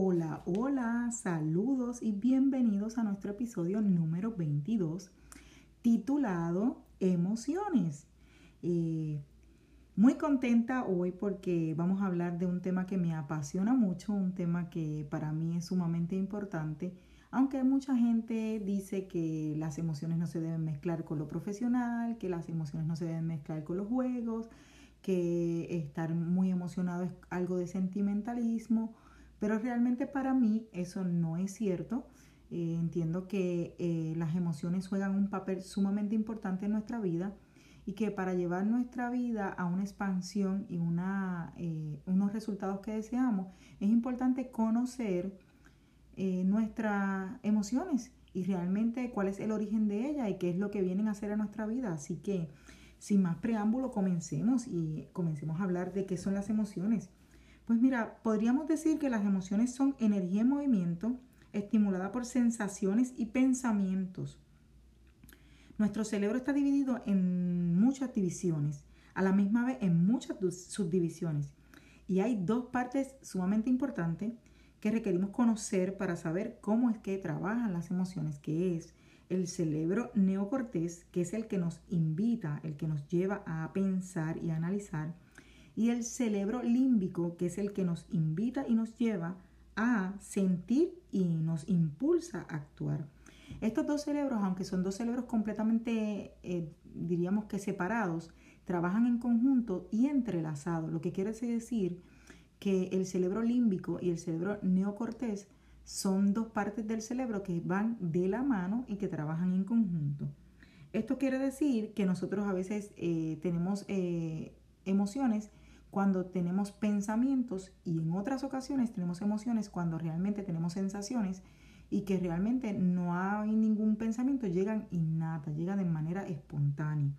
Hola, hola, saludos y bienvenidos a nuestro episodio número 22 titulado Emociones. Eh, muy contenta hoy porque vamos a hablar de un tema que me apasiona mucho, un tema que para mí es sumamente importante, aunque mucha gente dice que las emociones no se deben mezclar con lo profesional, que las emociones no se deben mezclar con los juegos, que estar muy emocionado es algo de sentimentalismo, pero realmente para mí eso no es cierto. Eh, entiendo que eh, las emociones juegan un papel sumamente importante en nuestra vida y que para llevar nuestra vida a una expansión y una, eh, unos resultados que deseamos, es importante conocer nuestras emociones y realmente cuál es el origen de ellas y qué es lo que vienen a hacer a nuestra vida. Así que, sin más preámbulo, comencemos y comencemos a hablar de qué son las emociones. Pues mira, podríamos decir que las emociones son energía en movimiento estimulada por sensaciones y pensamientos nuestro cerebro está dividido en muchas divisiones, a la misma vez en muchas subdivisiones. Y hay dos partes sumamente importantes que requerimos conocer para saber cómo es que trabajan las emociones, que es el cerebro neocortés, que es el que nos invita, el que nos lleva a pensar y analizar, y el cerebro límbico, que es el que nos invita y nos lleva a sentir y nos impulsa a actuar. Estos dos cerebros, aunque son dos cerebros completamente, eh, diríamos que separados, trabajan en conjunto y entrelazados, lo que quiere decir que el cerebro límbico y el cerebro neocortés son dos partes del cerebro que van de la mano y que trabajan en conjunto. Esto quiere decir que nosotros a veces eh, tenemos eh, emociones cuando tenemos pensamientos y en otras ocasiones tenemos emociones cuando realmente tenemos sensaciones y que realmente no hay ningún pensamiento, llegan innata, llegan de manera espontánea.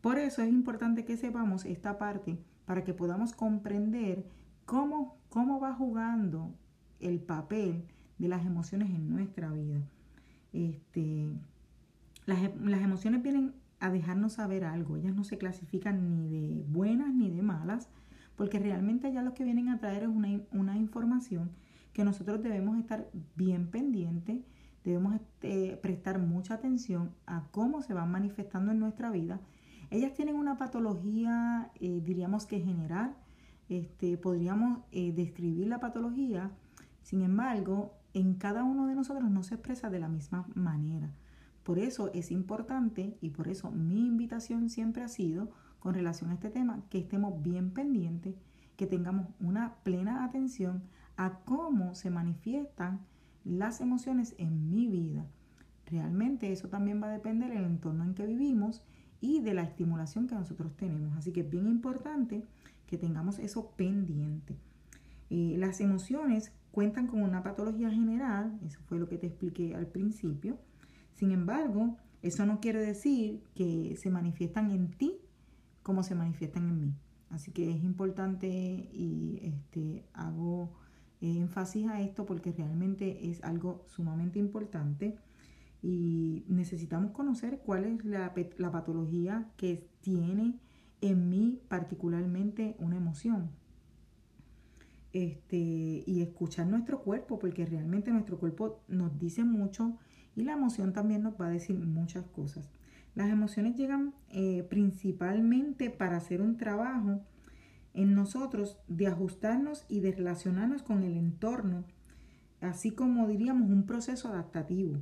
Por eso es importante que sepamos esta parte para que podamos comprender cómo, cómo va jugando el papel de las emociones en nuestra vida. Este, las, las emociones vienen a dejarnos saber algo, ellas no se clasifican ni de buenas ni de malas, porque realmente ya lo que vienen a traer es una, una información que nosotros debemos estar bien pendientes, debemos este, prestar mucha atención a cómo se van manifestando en nuestra vida. Ellas tienen una patología, eh, diríamos que general, este, podríamos eh, describir la patología, sin embargo, en cada uno de nosotros no se expresa de la misma manera. Por eso es importante y por eso mi invitación siempre ha sido con relación a este tema que estemos bien pendientes, que tengamos una plena atención a cómo se manifiestan las emociones en mi vida. Realmente eso también va a depender del entorno en que vivimos y de la estimulación que nosotros tenemos. Así que es bien importante que tengamos eso pendiente. Eh, las emociones cuentan con una patología general, eso fue lo que te expliqué al principio. Sin embargo, eso no quiere decir que se manifiestan en ti como se manifiestan en mí. Así que es importante y este, hago énfasis a esto porque realmente es algo sumamente importante y necesitamos conocer cuál es la, la patología que tiene en mí particularmente una emoción. Este, y escuchar nuestro cuerpo, porque realmente nuestro cuerpo nos dice mucho y la emoción también nos va a decir muchas cosas. Las emociones llegan eh, principalmente para hacer un trabajo en nosotros de ajustarnos y de relacionarnos con el entorno, así como diríamos un proceso adaptativo.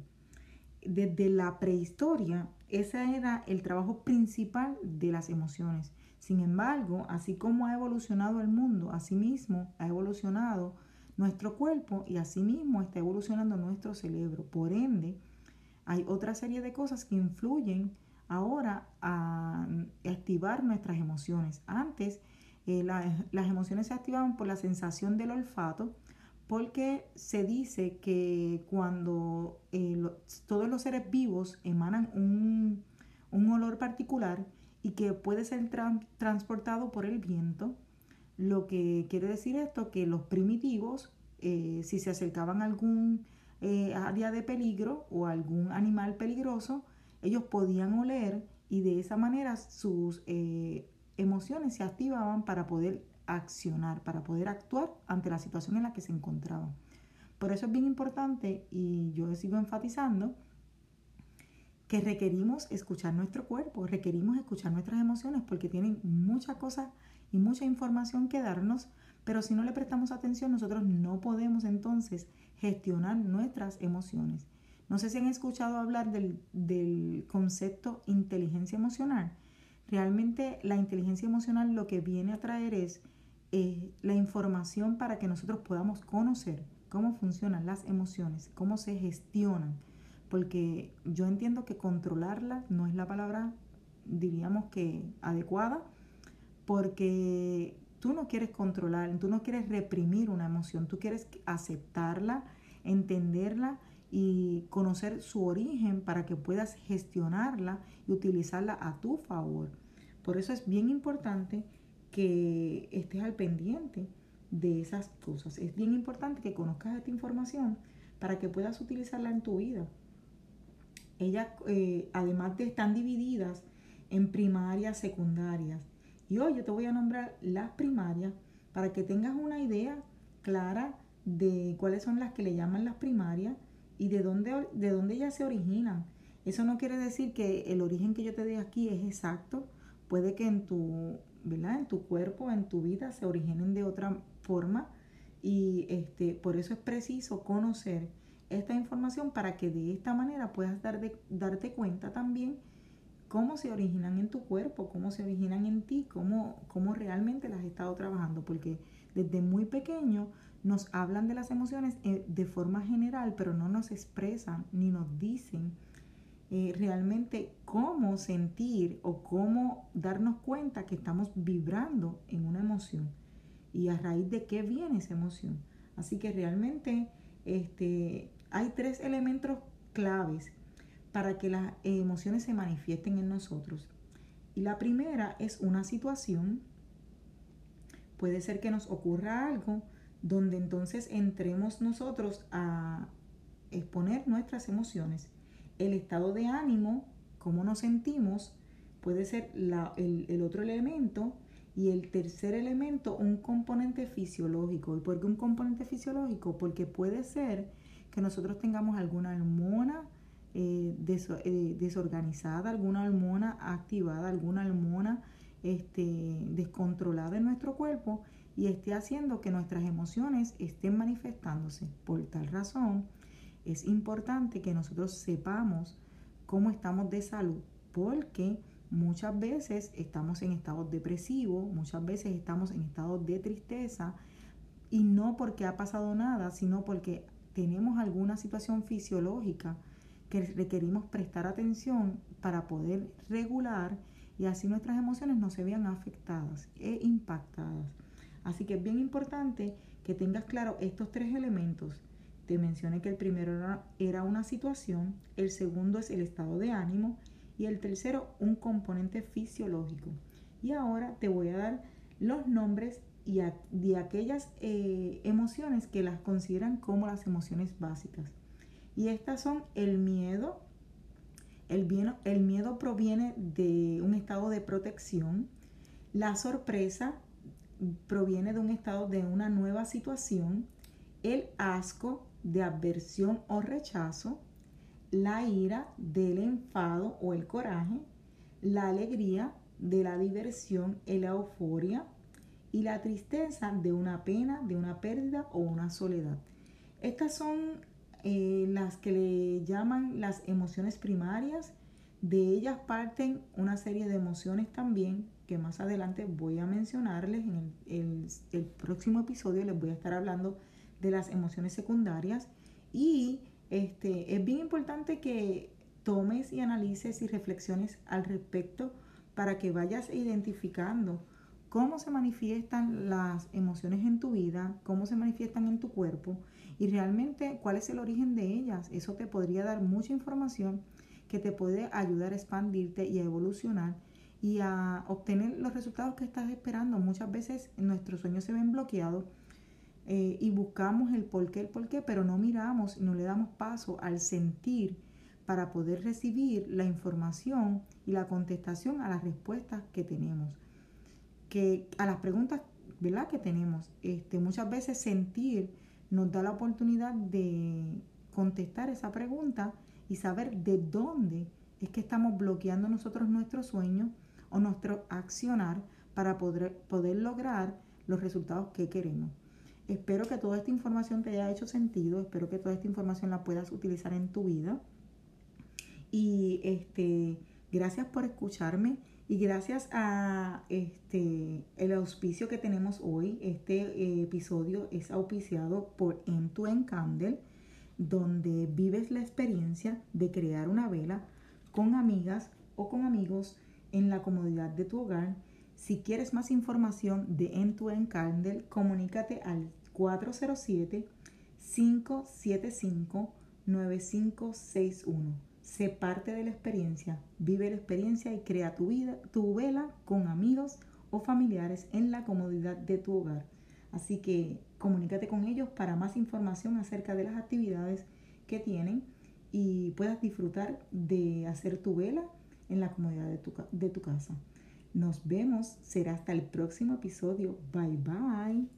Desde la prehistoria, ese era el trabajo principal de las emociones. Sin embargo, así como ha evolucionado el mundo, mismo ha evolucionado nuestro cuerpo y asimismo está evolucionando nuestro cerebro. Por ende, hay otra serie de cosas que influyen ahora a activar nuestras emociones. Antes, eh, las emociones se activaban por la sensación del olfato, porque se dice que cuando eh, todos los seres vivos emanan un, un olor particular, y que puede ser transportado por el viento. Lo que quiere decir esto, que los primitivos, eh, si se acercaban a algún eh, área de peligro o algún animal peligroso, ellos podían oler y de esa manera sus eh, emociones se activaban para poder accionar, para poder actuar ante la situación en la que se encontraban. Por eso es bien importante y yo sigo enfatizando que requerimos escuchar nuestro cuerpo, requerimos escuchar nuestras emociones porque tienen muchas cosas y mucha información que darnos, pero si no le prestamos atención nosotros no podemos entonces gestionar nuestras emociones. No sé si han escuchado hablar del, concepto inteligencia emocional. Realmente la inteligencia emocional lo que viene a traer es eh, la información para que nosotros podamos conocer cómo funcionan las emociones, cómo se gestionan porque yo entiendo que controlarla no es la palabra, diríamos que adecuada, porque tú no quieres controlar, tú no quieres reprimir una emoción, tú quieres aceptarla, entenderla y conocer su origen para que puedas gestionarla y utilizarla a tu favor. Por eso es bien importante que estés al pendiente de esas cosas. Es bien importante que conozcas esta información para que puedas utilizarla en tu vida ellas, eh, además de están divididas en primarias, secundarias. Y hoy yo te voy a nombrar las primarias para que tengas una idea clara de cuáles son las que le llaman las primarias y de dónde, de dónde ellas se originan. Eso no quiere decir que el origen que yo te dé aquí es exacto. Puede que en tu, ¿verdad? En tu cuerpo, en tu vida se originen de otra forma y este, por eso es preciso conocer esta información para que de esta manera puedas dar darte cuenta también cómo se originan en tu cuerpo, cómo se originan en ti, cómo, cómo realmente las has estado trabajando, porque desde muy pequeño nos hablan de las emociones eh, de forma general, pero no nos expresan ni nos dicen eh, realmente cómo sentir o cómo darnos cuenta que estamos vibrando en una emoción y a raíz de qué viene esa emoción. Así que realmente este, hay tres elementos claves para que las emociones se manifiesten en nosotros. Y la primera es una situación. Puede ser que nos ocurra algo donde entonces entremos nosotros a exponer nuestras emociones. El estado de ánimo, cómo nos sentimos, puede ser el, el, otro elemento. Y el tercer elemento, un componente fisiológico. ¿Y por qué un componente fisiológico? Porque puede ser que nosotros tengamos alguna hormona eh, eh, desorganizada, alguna hormona activada, alguna hormona este, descontrolada en nuestro cuerpo y esté haciendo que nuestras emociones estén manifestándose. Por tal razón, es importante que nosotros sepamos cómo estamos de salud, porque muchas veces estamos en estados depresivos, muchas veces estamos en estados de tristeza, y no porque ha pasado nada, sino porque tenemos alguna situación fisiológica que requerimos prestar atención para poder regular y así nuestras emociones no se vean afectadas e impactadas. Así que es bien importante que tengas claro estos tres elementos. Te mencioné que el primero era una situación, el segundo es el estado de ánimo y el tercero un componente fisiológico. Y ahora te voy a dar los nombres y de aquellas eh, emociones que las consideran como las emociones básicas. Y estas son el miedo. El, miedo proviene de un estado de protección. La sorpresa proviene de un estado de una nueva situación. El asco de aversión o rechazo. La ira del enfado o el coraje. La alegría de la diversión la euforia y la tristeza de una pena, de una pérdida o una soledad. Estas son eh, las que le llaman las emociones primarias. De ellas parten una serie de emociones también que más adelante voy a mencionarles en el, el próximo episodio. Les voy a estar hablando de las emociones secundarias y este, es bien importante que tomes y analices y reflexiones al respecto para que vayas identificando cómo se manifiestan las emociones en tu vida, cómo se manifiestan en tu cuerpo y realmente cuál es el origen de ellas. Eso te podría dar mucha información que te puede ayudar a expandirte y a evolucionar y a obtener los resultados que estás esperando. Muchas veces nuestros sueños se ven bloqueados eh, y buscamos el por qué, el por qué, pero no miramos y no le damos paso al sentir para poder recibir la información y la contestación a las respuestas que tenemos. Que a las preguntas ¿verdad? que tenemos. Este, muchas veces sentir nos da la oportunidad de contestar esa pregunta y saber de dónde es que estamos bloqueando nosotros nuestro sueño o nuestro accionar para poder, poder lograr los resultados que queremos. Espero que toda esta información te haya hecho sentido, espero que toda esta información la puedas utilizar en tu vida. Y este, gracias por escucharme y gracias a este el auspicio que tenemos hoy. Este eh, episodio es auspiciado por Entu en Candle, donde vives la experiencia de crear una vela con amigas o con amigos en la comodidad de tu hogar. Si quieres más información de Entu en Candle, comunícate al 407 575 9561 Sé parte de la experiencia, vive la experiencia y crea tu vida, tu vela con amigos o familiares en la comodidad de tu hogar. Así que comunícate con ellos para más información acerca de las actividades que tienen y puedas disfrutar de hacer tu vela en la comodidad de tu, de tu casa. Nos vemos, será hasta el próximo episodio. Bye bye.